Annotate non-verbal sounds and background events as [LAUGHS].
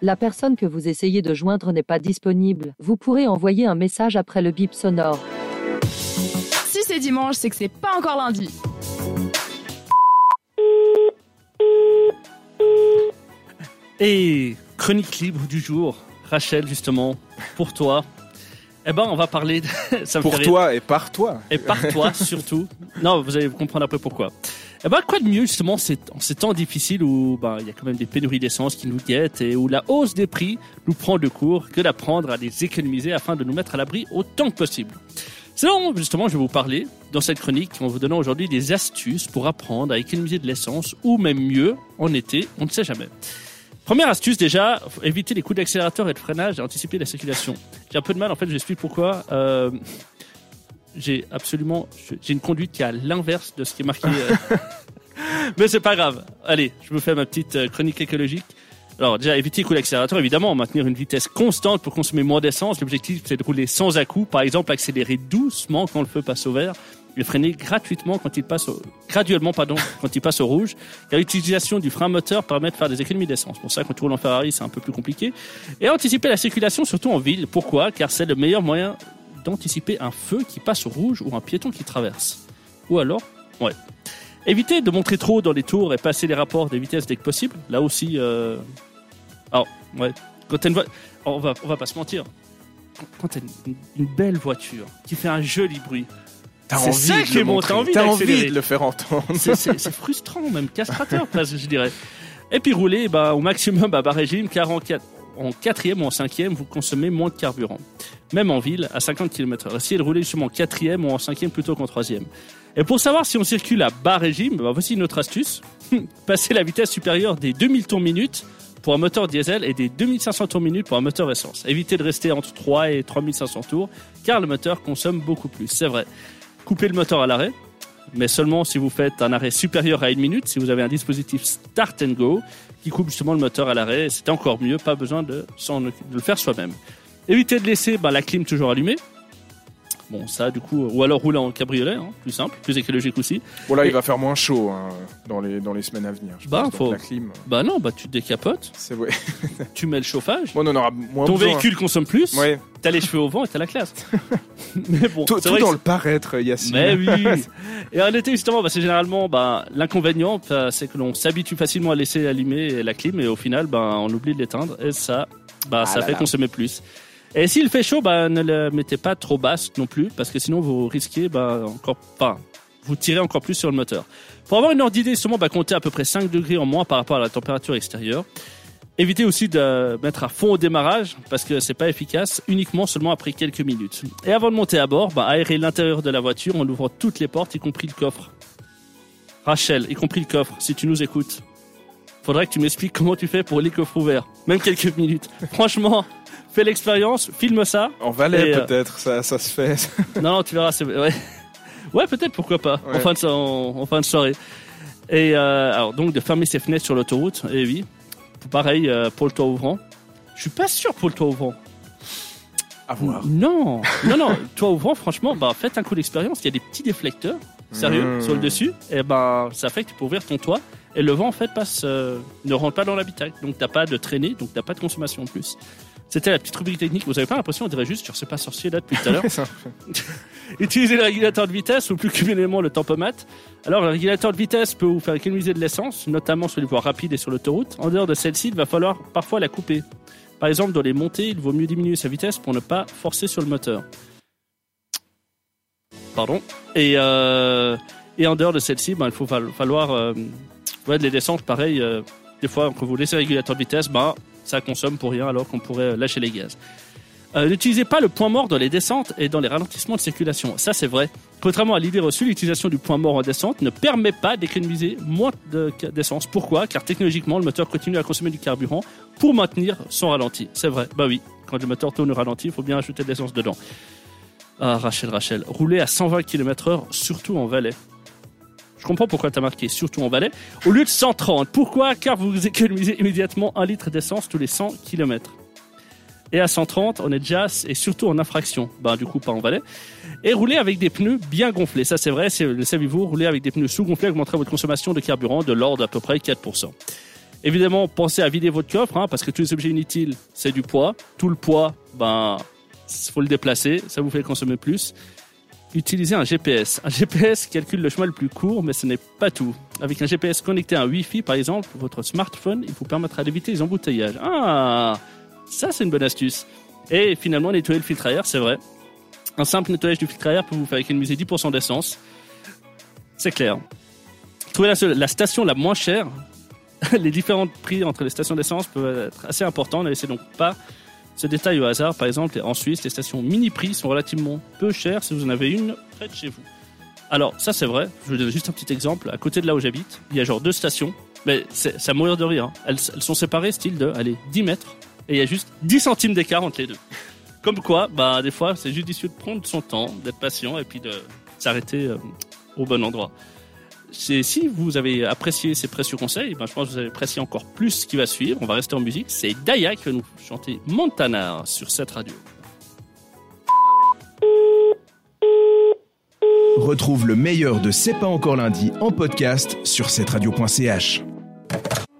La personne que vous essayez de joindre n'est pas disponible. Vous pourrez envoyer un message après le bip sonore. Si c'est dimanche, c'est que c'est pas encore lundi. Et chronique libre du jour, Rachel justement, pour toi. Eh ben, on va parler. De... [LAUGHS] Ça me fait Pour rire. toi et par toi. Et par toi surtout. Non, vous allez comprendre après pourquoi. Eh ben, quoi de mieux justement en ces temps difficiles où ben, il y a quand même des pénuries d'essence qui nous guettent et où la hausse des prix nous prend de court que d'apprendre à les économiser afin de nous mettre à l'abri autant que possible. C'est donc justement je vais vous parler dans cette chronique en vous donnant aujourd'hui des astuces pour apprendre à économiser de l'essence ou même mieux en été, on ne sait jamais. Première astuce déjà, éviter les coups d'accélérateur et de freinage et anticiper la circulation. J'ai un peu de mal en fait, je vous explique pourquoi. Euh, j'ai absolument, j'ai une conduite qui est à l'inverse de ce qui est marqué. euh. [LAUGHS] Mais c'est pas grave. Allez, je me fais ma petite euh, chronique écologique. Alors déjà, éviter les coups d'accélérateur, évidemment, maintenir une vitesse constante pour consommer moins d'essence. L'objectif, c'est de rouler sans à-coups. Par exemple, accélérer doucement quand le feu passe au vert et freiner gratuitement quand il passe au, graduellement, pardon, [LAUGHS] quand il passe au rouge. Car l'utilisation du frein moteur permet de faire des économies d'essence. Pour ça, quand tu roules en Ferrari, c'est un peu plus compliqué. Et anticiper la circulation, surtout en ville. Pourquoi? Car c'est le meilleur moyen d'anticiper un feu qui passe au rouge ou un piéton qui traverse. Ou alors, ouais. Éviter de montrer trop dans les tours et passer les rapports des vitesses dès que possible. Là aussi, euh... alors, ouais. Quand une voiture, on va, on va pas se mentir. Quand t'as une, une belle voiture qui fait un joli bruit, T'as envie ça de le montrer. t'as envie de le faire entendre. c'est- frustrant, même castrateur, [LAUGHS] je dirais. Et puis rouler bah, au maximum à bas régime, car en, quat- en quatrième ou en cinquième, vous consommez moins de carburant. Même en ville, à 50 km/h. Essayez de rouler justement en quatrième ou en cinquième plutôt qu'en troisième. Et pour savoir si on circule à bas régime, bah, voici une autre astuce. [LAUGHS] Passer la vitesse supérieure des 2000 tours minute pour un moteur diesel et des 2500 tours minute pour un moteur essence. Évitez de rester entre 3 et 3500 tours, car le moteur consomme beaucoup plus. C'est vrai. Coupez le moteur à l'arrêt, mais seulement si vous faites un arrêt supérieur à une minute, si vous avez un dispositif Start and Go qui coupe justement le moteur à l'arrêt, c'est encore mieux, pas besoin de, de le faire soi-même. Évitez de laisser bah, la clim toujours allumée. Bon, ça, du coup, ou alors rouler en cabriolet, hein, plus simple, plus écologique aussi. Bon là, Et- il va faire moins chaud hein, dans les dans les semaines à venir. Je Bah, pense. Faut- La clim, Bah non, bah tu te décapotes, c'est vrai. [LAUGHS] tu mets le chauffage, Moi, on en aura moins ton besoin. véhicule consomme plus, Ouais. t'as les cheveux au vent et t'as la classe. [LAUGHS] Mais bon, Tout, tout vrai dans le paraître, Yacine. Mais oui. [LAUGHS] Et en été justement, bah, c'est généralement bah, l'inconvénient, bah, c'est que l'on s'habitue facilement à laisser allumer la clim et au final, bah, on oublie de l'éteindre et ça, bah, Ah ça là fait là. consommer plus. Et s'il fait chaud, bah, ne le mettez pas trop basse non plus parce que sinon vous risquez bah, encore pas. Vous tirez encore plus sur le moteur. Pour avoir une ordre d'idée, justement, bah, comptez à peu près 5 degrés en moins par rapport à la température extérieure. Évitez aussi de mettre à fond au démarrage parce que c'est pas efficace, uniquement seulement après quelques minutes. Et avant de monter à bord, bah, aérez l'intérieur de la voiture en ouvrant toutes les portes, y compris le coffre. Rachel, y compris le coffre, si tu nous écoutes. Faudrait que tu m'expliques comment tu fais pour les coffres ouverts, même quelques minutes. Franchement, fais l'expérience, filme ça. En Valais, euh, peut-être, ça, ça se fait. Non, [LAUGHS] non, tu verras, c'est ouais. Ouais, peut-être, pourquoi pas, en, fin de, so- en, en fin de soirée. Et euh, alors, donc, de fermer ses fenêtres sur l'autoroute, et oui. Pareil euh, pour le toit ouvrant. Je suis pas sûr pour le toit ouvrant. À voir. Non, non, non, [LAUGHS] toit ouvrant, franchement, bah, faites un coup d'expérience. Il y a des petits déflecteurs, sérieux, Mmh. sur le dessus. Et ben, ça fait que tu peux ouvrir ton toit. Et le vent, en fait, passe, euh, ne rentre pas dans l'habitacle. Donc, t'as pas de traînée, donc t'as pas de consommation en plus. C'était la petite rubrique technique. Vous avez pas l'impression, on dirait juste, je sais pas sorcier là depuis tout à l'heure. [LAUGHS] [LAUGHS] Utilisez le régulateur de vitesse ou plus communément le tempomètre. Alors, le régulateur de vitesse peut vous faire économiser de l'essence, notamment sur les voies rapides et sur l'autoroute. En dehors de celle-ci, il va falloir parfois la couper. Par exemple, dans les montées, il vaut mieux diminuer sa vitesse pour ne pas forcer sur le moteur. Pardon. Et, euh, et en dehors de celle-ci, ben, il faut falloir. Euh, ouais, les descentes, pareil. euh, des fois, quand vous laissez le régulateur de vitesse, ben, ça consomme pour rien alors qu'on pourrait lâcher les gaz. Euh, N'utilisez pas le point mort dans les descentes et dans les ralentissements de circulation. Ça, c'est vrai. Contrairement à l'idée reçue, l'utilisation du point mort en descente ne permet pas d'économiser moins de- d'essence. Pourquoi? Car technologiquement, le moteur continue à consommer du carburant pour maintenir son ralenti. C'est vrai. Bah oui, quand le moteur tourne au ralenti, il faut bien ajouter de l'essence dedans. Ah, Rachel, Rachel, rouler à 120 km/h, surtout en Valais. Je comprends pourquoi tu as marqué surtout en Valais, au lieu de 130. Pourquoi? Car vous économisez immédiatement un litre d'essence tous les 100 km. Et à 130, on est déjà, et surtout en infraction, ben, du coup pas en Valais. Et rouler avec des pneus bien gonflés, ça c'est vrai, le savez-vous, rouler avec des pneus sous-gonflés augmentera votre consommation de carburant de l'ordre d'à peu près 4%. Évidemment, pensez à vider votre coffre, hein, parce que tous les objets inutiles, c'est du poids. Tout le poids, ben, faut le déplacer, ça vous fait consommer plus. Utilisez un GPS. Un GPS calcule le chemin le plus court, mais ce n'est pas tout. Avec un GPS connecté à un Wi-Fi, par exemple, votre smartphone, il vous permettra d'éviter les embouteillages. Ah, ça c'est une bonne astuce. Et finalement, nettoyer le filtre à air, c'est vrai. Un simple nettoyage du filtre à air peut vous faire économiser 10% d'essence. C'est clair. Trouvez la, la station la moins chère. [LAUGHS] les différents prix entre les stations d'essence peuvent être assez importants. Ne laissez donc pas ce détail au hasard. Par exemple, en Suisse, les stations mini-prix sont relativement peu chères si vous en avez une près de chez vous. Alors, ça c'est vrai. Je vous donne juste un petit exemple. À côté de là où j'habite, il y a genre deux stations. Mais à mourir de rire. hein. Elles, elles sont séparées, style de, allez, 10 mètres. Et il y a juste 10 centimes d'écart entre les deux. [LAUGHS] Comme quoi, bah, des fois, c'est judicieux de prendre son temps, d'être patient et puis de s'arrêter euh, au bon endroit. Si vous avez apprécié ces précieux conseils, ben, je pense que vous allez apprécier encore plus ce qui va suivre. On va rester en musique. C'est Daya qui va nous chanter Montana sur cette radio. Retrouve le meilleur de C'est pas encore lundi en podcast sur cette radio.ch.